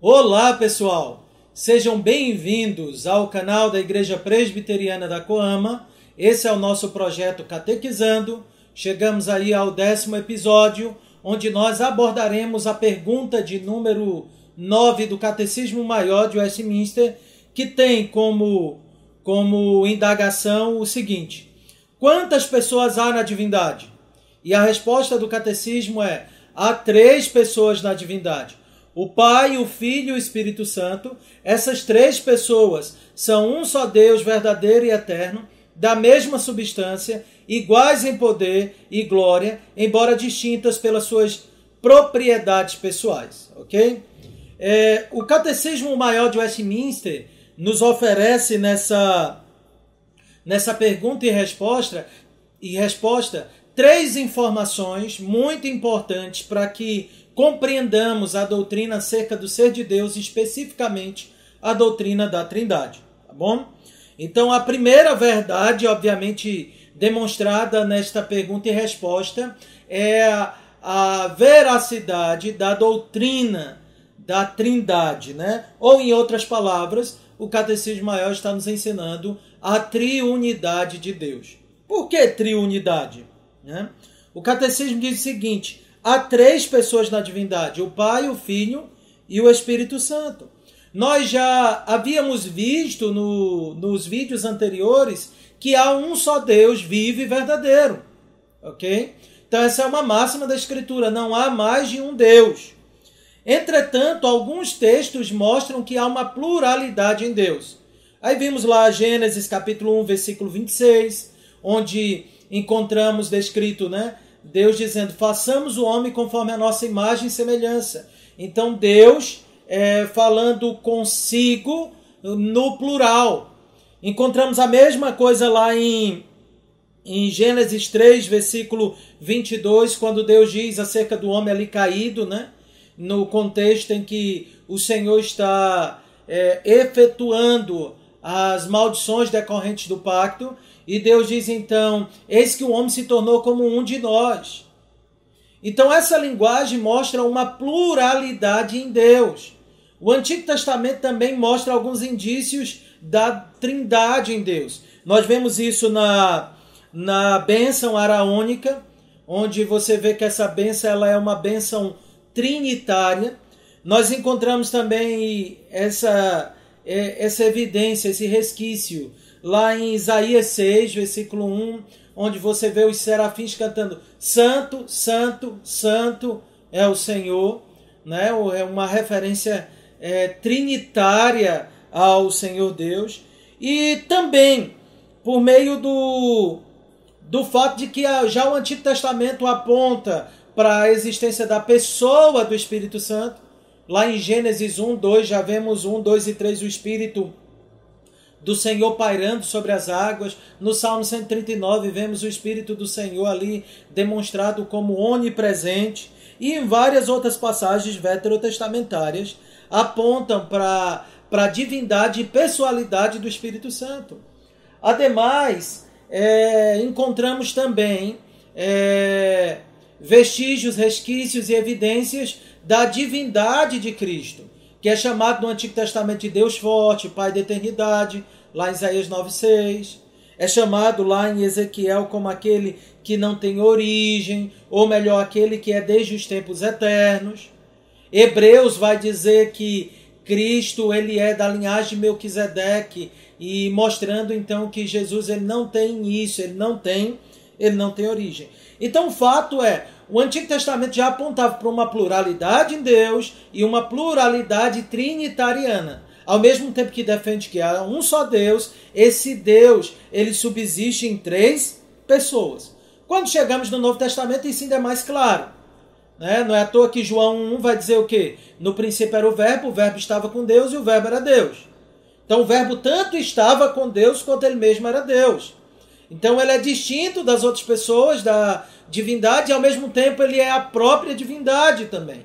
Olá, pessoal! Sejam bem-vindos ao canal da Igreja Presbiteriana da Coama. Esse é o nosso projeto Catequizando. Chegamos aí ao décimo episódio, onde nós abordaremos a pergunta de número 9 do Catecismo Maior de Westminster, que tem como, como indagação o seguinte: Quantas pessoas há na divindade? E a resposta do catecismo é: há três pessoas na divindade o Pai, o Filho e o Espírito Santo, essas três pessoas são um só Deus verdadeiro e eterno, da mesma substância, iguais em poder e glória, embora distintas pelas suas propriedades pessoais, ok? É, o Catecismo Maior de Westminster nos oferece nessa nessa pergunta e resposta e resposta três informações muito importantes para que compreendamos a doutrina acerca do ser de Deus, especificamente a doutrina da Trindade, tá bom? Então, a primeira verdade, obviamente demonstrada nesta pergunta e resposta, é a, veracidade da doutrina da Trindade, né? Ou em outras palavras, o Catecismo Maior está nos ensinando a triunidade de Deus. Por que triunidade? Né? O Catecismo diz o seguinte: há três pessoas na divindade: o Pai, o Filho e o Espírito Santo. Nós já havíamos visto no, nos vídeos anteriores que há um só Deus vivo e verdadeiro. Ok? Então, essa é uma máxima da Escritura: não há mais de um Deus. Entretanto, alguns textos mostram que há uma pluralidade em Deus. Aí vimos lá Gênesis capítulo 1, versículo 26, onde encontramos descrito, né? Deus dizendo: façamos o homem conforme a nossa imagem e semelhança. Então, Deus é, falando consigo no plural. Encontramos a mesma coisa lá em, em Gênesis 3, versículo 22, quando Deus diz acerca do homem ali caído, né? no contexto em que o Senhor está é, efetuando as maldições decorrentes do pacto. E Deus diz então: Eis que o homem se tornou como um de nós. Então, essa linguagem mostra uma pluralidade em Deus. O Antigo Testamento também mostra alguns indícios da trindade em Deus. Nós vemos isso na, na bênção araônica, onde você vê que essa bênção ela é uma bênção trinitária. Nós encontramos também essa essa evidência, esse resquício, lá em Isaías 6, versículo 1, onde você vê os serafins cantando Santo, Santo, Santo é o Senhor, né? é uma referência é, trinitária ao Senhor Deus, e também por meio do, do fato de que já o Antigo Testamento aponta para a existência da pessoa do Espírito Santo, Lá em Gênesis 1, 2, já vemos 1, 2 e 3 o Espírito do Senhor pairando sobre as águas. No Salmo 139, vemos o Espírito do Senhor ali demonstrado como onipresente. E em várias outras passagens veterotestamentárias apontam para a divindade e pessoalidade do Espírito Santo. Ademais, é, encontramos também é, vestígios, resquícios e evidências da divindade de Cristo, que é chamado no Antigo Testamento de Deus forte, Pai da eternidade, lá em Isaías 9,6. É chamado lá em Ezequiel como aquele que não tem origem, ou melhor, aquele que é desde os tempos eternos. Hebreus vai dizer que Cristo ele é da linhagem de Melquisedeque e mostrando então que Jesus ele não tem início, ele não tem, ele não tem origem. Então o fato é, o Antigo Testamento já apontava para uma pluralidade em Deus e uma pluralidade trinitariana. Ao mesmo tempo que defende que há um só Deus, esse Deus ele subsiste em três pessoas. Quando chegamos no Novo Testamento, isso ainda é mais claro. Né? Não é à toa que João 1 vai dizer o quê? No princípio era o Verbo, o Verbo estava com Deus e o Verbo era Deus. Então o Verbo tanto estava com Deus quanto ele mesmo era Deus. Então ele é distinto das outras pessoas, da divindade, e ao mesmo tempo ele é a própria divindade também.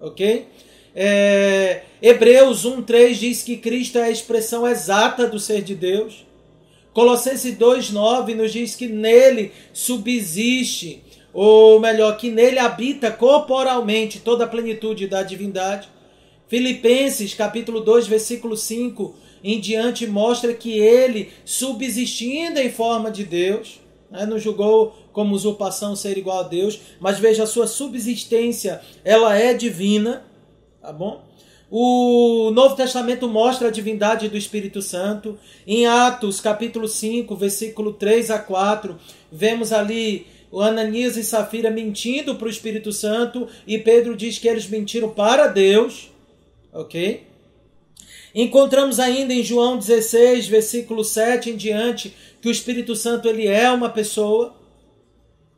Ok? É, Hebreus 1,3 diz que Cristo é a expressão exata do ser de Deus. Colossenses 2,9 nos diz que nele subsiste, ou melhor, que nele habita corporalmente toda a plenitude da divindade. Filipenses capítulo 2, versículo 5 em diante mostra que ele, subsistindo em forma de Deus, né, não julgou como usurpação ser igual a Deus, mas veja a sua subsistência, ela é divina, tá bom? O Novo Testamento mostra a divindade do Espírito Santo. Em Atos, capítulo 5, versículo 3 a 4, vemos ali o Ananias e Safira mentindo para o Espírito Santo e Pedro diz que eles mentiram para Deus, ok? Encontramos ainda em João 16, versículo 7 em diante, que o Espírito Santo ele é uma pessoa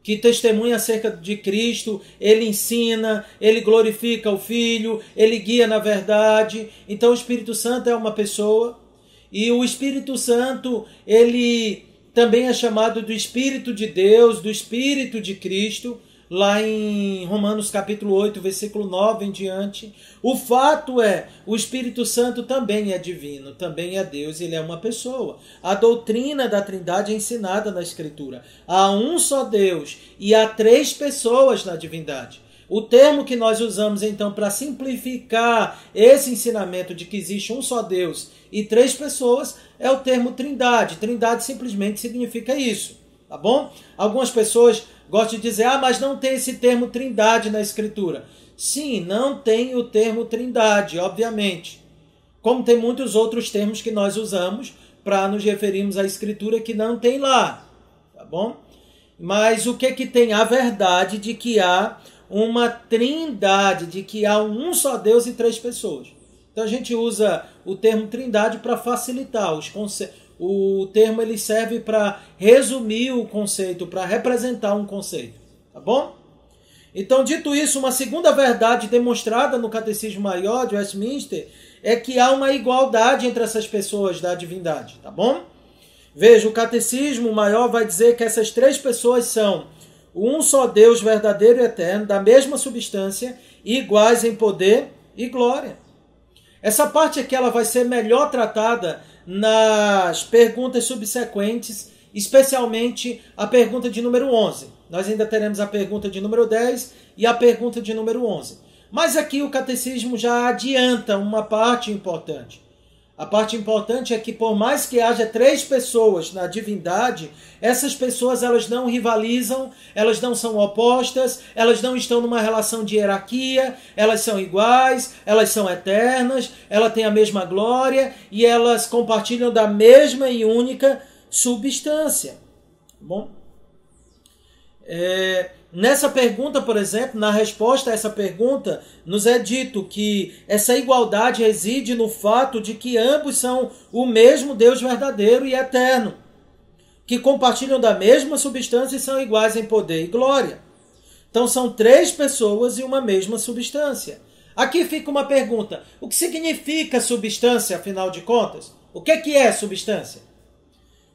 que testemunha acerca de Cristo, ele ensina, ele glorifica o Filho, ele guia na verdade. Então o Espírito Santo é uma pessoa e o Espírito Santo, ele também é chamado do Espírito de Deus, do Espírito de Cristo lá em Romanos capítulo 8, versículo 9 em diante. O fato é, o Espírito Santo também é divino, também é Deus, ele é uma pessoa. A doutrina da Trindade é ensinada na Escritura. Há um só Deus e há três pessoas na divindade. O termo que nós usamos então para simplificar esse ensinamento de que existe um só Deus e três pessoas é o termo Trindade. Trindade simplesmente significa isso, tá bom? Algumas pessoas Gosto de dizer, ah, mas não tem esse termo trindade na escritura. Sim, não tem o termo trindade, obviamente. Como tem muitos outros termos que nós usamos para nos referirmos à escritura que não tem lá, tá bom? Mas o que é que tem? A verdade de que há uma trindade, de que há um só Deus e três pessoas. Então a gente usa o termo trindade para facilitar os conceitos o termo ele serve para resumir o conceito, para representar um conceito, tá bom? Então, dito isso, uma segunda verdade demonstrada no Catecismo Maior de Westminster é que há uma igualdade entre essas pessoas da divindade, tá bom? Veja, o Catecismo Maior vai dizer que essas três pessoas são um só Deus verdadeiro e eterno, da mesma substância, iguais em poder e glória. Essa parte aqui ela vai ser melhor tratada nas perguntas subsequentes, especialmente a pergunta de número 11. Nós ainda teremos a pergunta de número 10 e a pergunta de número 11. Mas aqui o catecismo já adianta uma parte importante. A parte importante é que por mais que haja três pessoas na divindade, essas pessoas elas não rivalizam, elas não são opostas, elas não estão numa relação de hierarquia, elas são iguais, elas são eternas, elas têm a mesma glória e elas compartilham da mesma e única substância. Bom, é, Nessa pergunta, por exemplo, na resposta a essa pergunta, nos é dito que essa igualdade reside no fato de que ambos são o mesmo Deus verdadeiro e eterno, que compartilham da mesma substância e são iguais em poder e glória. Então são três pessoas e uma mesma substância. Aqui fica uma pergunta: o que significa substância, afinal de contas? O que é, que é substância?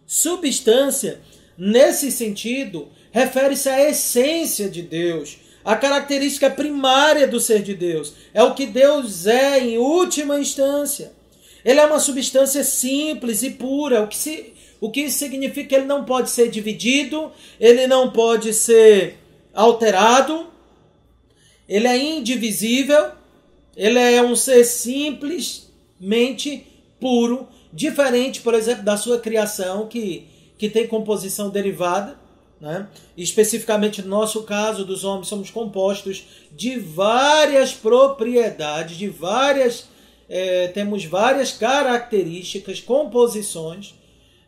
Substância, nesse sentido, refere-se à essência de Deus, à característica primária do ser de Deus. É o que Deus é em última instância. Ele é uma substância simples e pura, o que, se, o que significa que ele não pode ser dividido, ele não pode ser alterado, ele é indivisível, ele é um ser simplesmente puro, diferente, por exemplo, da sua criação, que, que tem composição derivada. Né? Especificamente no nosso caso dos homens, somos compostos de várias propriedades, de várias. É, temos várias características, composições.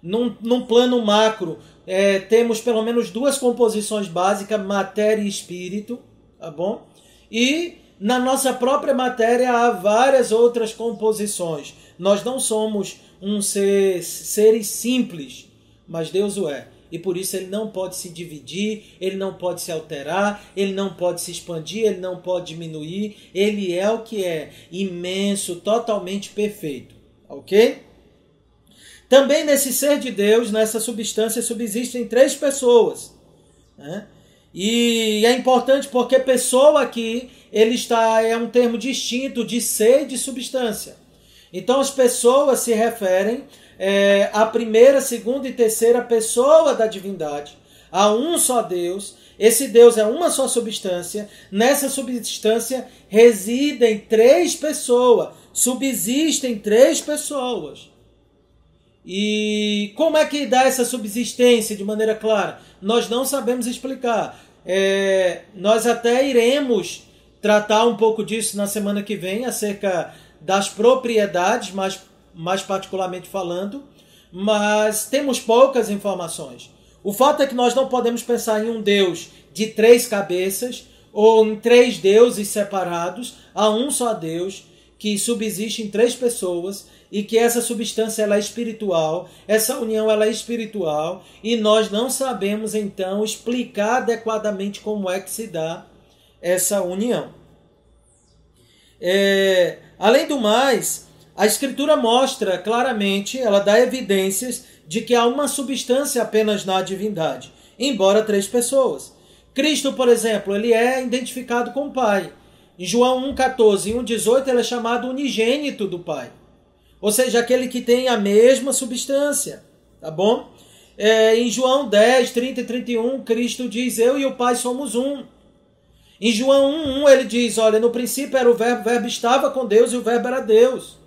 Num, num plano macro, é, temos pelo menos duas composições básicas, matéria e espírito, tá bom? E na nossa própria matéria há várias outras composições. Nós não somos um ser, seres simples, mas Deus o é e por isso ele não pode se dividir, ele não pode se alterar, ele não pode se expandir, ele não pode diminuir, ele é o que é, imenso, totalmente perfeito. Ok? Também nesse ser de Deus, nessa substância, subsistem três pessoas. Né? E é importante porque pessoa aqui ele está é um termo distinto de ser e de substância. Então as pessoas se referem é, a primeira, segunda e terceira pessoa da divindade. Há um só Deus, esse Deus é uma só substância, nessa substância residem três pessoas, subsistem três pessoas. E como é que dá essa subsistência de maneira clara? Nós não sabemos explicar. É, nós até iremos tratar um pouco disso na semana que vem, acerca das propriedades, mais, mais particularmente falando, mas temos poucas informações. O fato é que nós não podemos pensar em um Deus de três cabeças ou em três deuses separados, há um só Deus que subsiste em três pessoas e que essa substância ela é espiritual, essa união ela é espiritual e nós não sabemos então explicar adequadamente como é que se dá essa união. É, além do mais, a Escritura mostra claramente, ela dá evidências de que há uma substância apenas na divindade, embora três pessoas. Cristo, por exemplo, ele é identificado com o Pai. Em João 1,14 e 1,18 ele é chamado unigênito do Pai. Ou seja, aquele que tem a mesma substância. Tá bom? É, em João 10, 30 e 31, Cristo diz: Eu e o Pai somos um. Em João 1,1 ele diz: Olha, no princípio era o Verbo, o Verbo estava com Deus e o Verbo era Deus.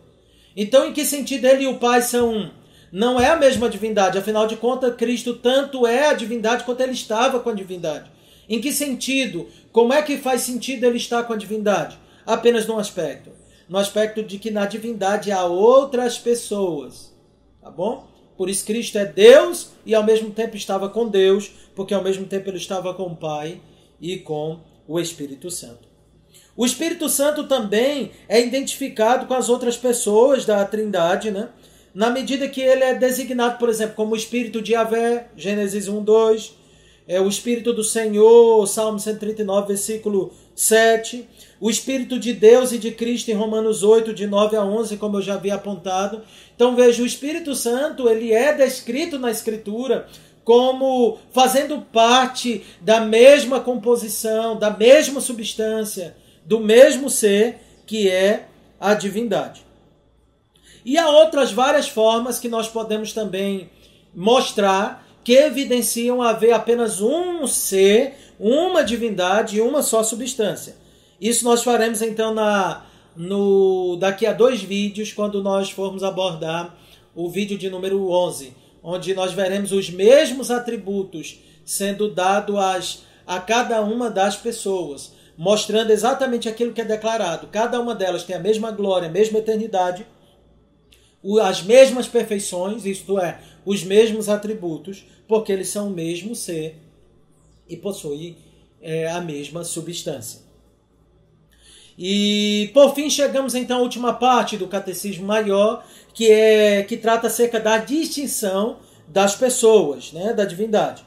Então, em que sentido ele e o Pai são um? Não é a mesma divindade, afinal de contas, Cristo tanto é a divindade quanto ele estava com a divindade. Em que sentido? Como é que faz sentido ele estar com a divindade? Apenas num aspecto. No aspecto de que na divindade há outras pessoas. Tá bom? Por isso Cristo é Deus e ao mesmo tempo estava com Deus, porque ao mesmo tempo ele estava com o Pai e com o Espírito Santo. O Espírito Santo também é identificado com as outras pessoas da Trindade, né? Na medida que ele é designado, por exemplo, como o Espírito de Yahvé, Gênesis 1, 2, é o Espírito do Senhor, Salmo 139, versículo 7, o Espírito de Deus e de Cristo em Romanos 8, de 9 a 11, como eu já havia apontado. Então veja, o Espírito Santo, ele é descrito na Escritura como fazendo parte da mesma composição, da mesma substância, do mesmo ser que é a divindade. E há outras várias formas que nós podemos também mostrar que evidenciam haver apenas um ser, uma divindade e uma só substância. Isso nós faremos então na no daqui a dois vídeos quando nós formos abordar o vídeo de número 11, onde nós veremos os mesmos atributos sendo dados a cada uma das pessoas, mostrando exatamente aquilo que é declarado. Cada uma delas tem a mesma glória, a mesma eternidade, as mesmas perfeições, isto é, os mesmos atributos, porque eles são o mesmo ser e possuem é, a mesma substância. E por fim chegamos então à última parte do catecismo maior, que é que trata acerca da distinção das pessoas, né, da divindade.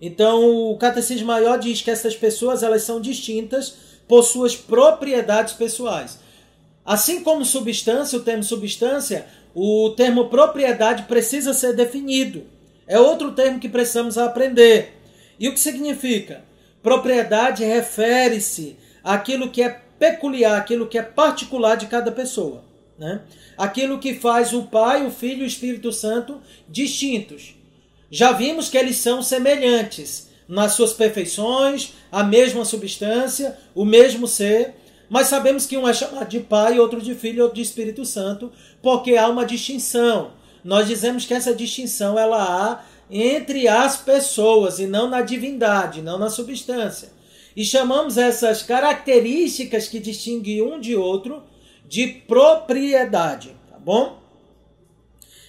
Então, o catecismo maior diz que essas pessoas elas são distintas por suas propriedades pessoais. Assim como substância, o termo substância, o termo propriedade precisa ser definido. É outro termo que precisamos aprender. E o que significa? Propriedade refere-se àquilo que é peculiar, aquilo que é particular de cada pessoa. Né? Aquilo que faz o Pai, o Filho e o Espírito Santo distintos. Já vimos que eles são semelhantes nas suas perfeições, a mesma substância, o mesmo ser, mas sabemos que um é chamado de Pai, outro de Filho outro de Espírito Santo, porque há uma distinção. Nós dizemos que essa distinção ela há entre as pessoas e não na divindade, não na substância. E chamamos essas características que distinguem um de outro de propriedade, tá bom?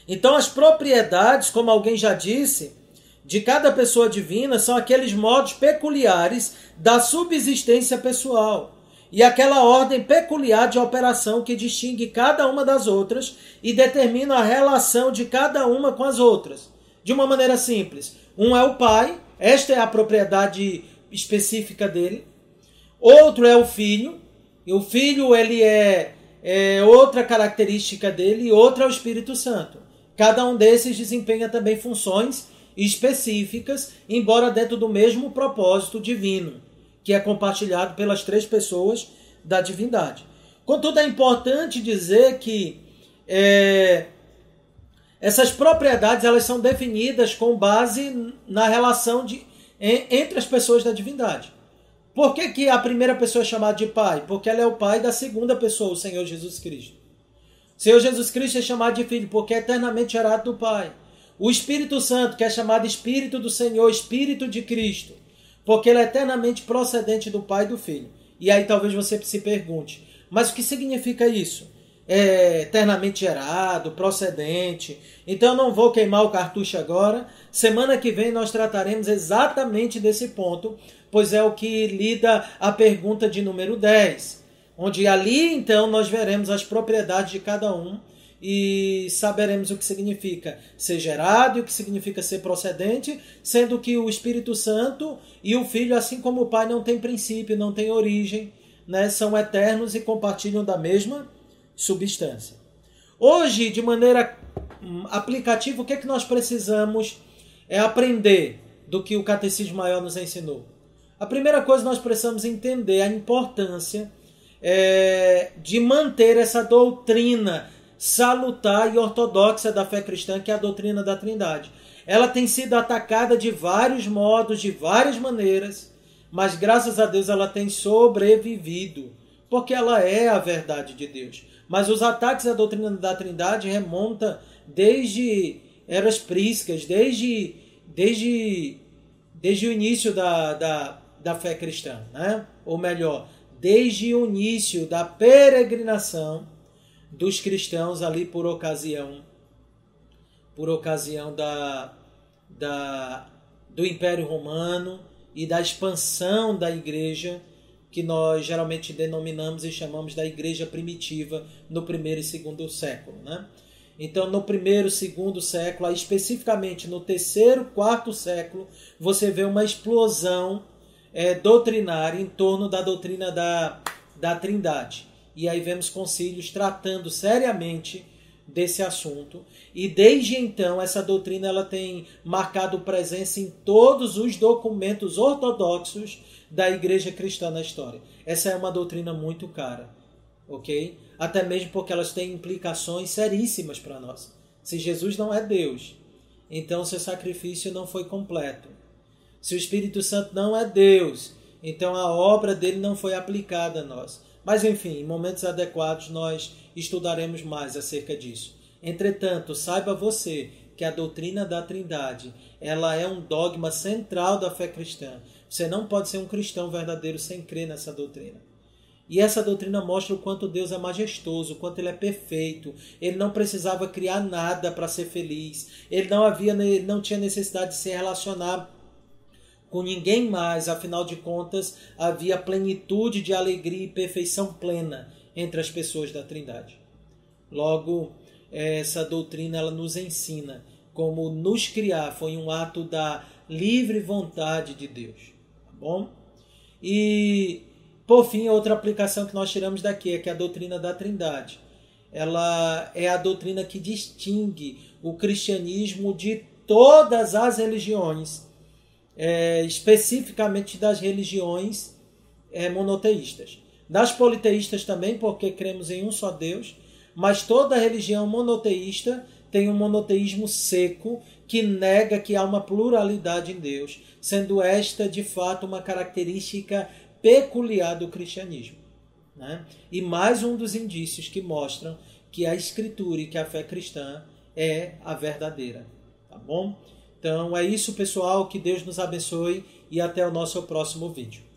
Então as propriedades, como alguém já disse, de cada pessoa divina são aqueles modos peculiares da subsistência pessoal e aquela ordem peculiar de operação que distingue cada uma das outras e determina a relação de cada uma com as outras. De uma maneira simples, um é o pai, esta é a propriedade específica dele. Outro é o filho, e o filho ele é, é outra característica dele, e outro é o Espírito Santo. Cada um desses desempenha também funções específicas, embora dentro do mesmo propósito divino, que é compartilhado pelas três pessoas da divindade. Contudo, é importante dizer que é, Essas propriedades elas são definidas com base na relação de, entre as pessoas da divindade. Por que, que a primeira pessoa é chamada de pai? Porque ela é o pai da segunda pessoa, o Senhor Jesus Cristo. O Senhor Jesus Cristo é chamado de filho porque é eternamente gerado do Pai. O Espírito Santo, que é chamado Espírito do Senhor, Espírito de Cristo, porque ele é eternamente procedente do Pai e do Filho. E aí talvez você se pergunte, mas o que significa isso? É eternamente gerado, procedente. Então não vou queimar o cartucho agora. Semana que vem nós trataremos exatamente desse ponto, pois é o que lida a pergunta de número 10. Onde ali então nós veremos as propriedades de cada um e saberemos o que significa ser gerado e o que significa ser procedente, sendo que o Espírito Santo e o Filho, assim como o Pai, não tem princípio, não tem origem, né? são eternos e compartilham da mesma substância. Hoje, de maneira hum, aplicativa, o que é que nós precisamos é aprender do que o Catecismo Maior nos ensinou? A primeira coisa nós precisamos entender a importância é, de manter essa doutrina salutar e ortodoxa da fé cristã, que é a doutrina da Trindade. Ela tem sido atacada de vários modos, de várias maneiras, mas graças a Deus ela tem sobrevivido, porque ela é a verdade de Deus. Mas os ataques à doutrina da Trindade remontam desde eras prísicas, desde, desde, desde o início da, da, da fé cristã, né? ou melhor, desde o início da peregrinação dos cristãos ali por ocasião por ocasião da, da do Império Romano e da expansão da igreja que nós geralmente denominamos e chamamos da igreja primitiva no primeiro e segundo século, né? Então, no primeiro, segundo século, especificamente no terceiro, quarto século, você vê uma explosão é, doutrinária em torno da doutrina da, da Trindade. E aí vemos concílios tratando seriamente desse assunto. E desde então essa doutrina ela tem marcado presença em todos os documentos ortodoxos da igreja cristã na história. Essa é uma doutrina muito cara, ok? Até mesmo porque elas têm implicações seríssimas para nós. Se Jesus não é Deus, então seu sacrifício não foi completo. Se o Espírito Santo não é Deus, então a obra dele não foi aplicada a nós. Mas enfim, em momentos adequados nós estudaremos mais acerca disso. Entretanto, saiba você que a doutrina da Trindade, ela é um dogma central da fé cristã. Você não pode ser um cristão verdadeiro sem crer nessa doutrina. E essa doutrina mostra o quanto Deus é majestoso, o quanto ele é perfeito. Ele não precisava criar nada para ser feliz. Ele não havia não tinha necessidade de se relacionar com ninguém mais, afinal de contas, havia plenitude de alegria e perfeição plena entre as pessoas da Trindade. Logo, essa doutrina ela nos ensina como nos criar foi um ato da livre vontade de Deus, tá bom? E por fim, outra aplicação que nós tiramos daqui é que a doutrina da Trindade, ela é a doutrina que distingue o cristianismo de todas as religiões é, especificamente das religiões é, monoteístas. Das politeístas também, porque cremos em um só Deus, mas toda religião monoteísta tem um monoteísmo seco que nega que há uma pluralidade em Deus, sendo esta de fato uma característica peculiar do cristianismo. Né? E mais um dos indícios que mostram que a escritura e que a fé cristã é a verdadeira. Tá bom? Então é isso, pessoal. Que Deus nos abençoe e até o nosso próximo vídeo.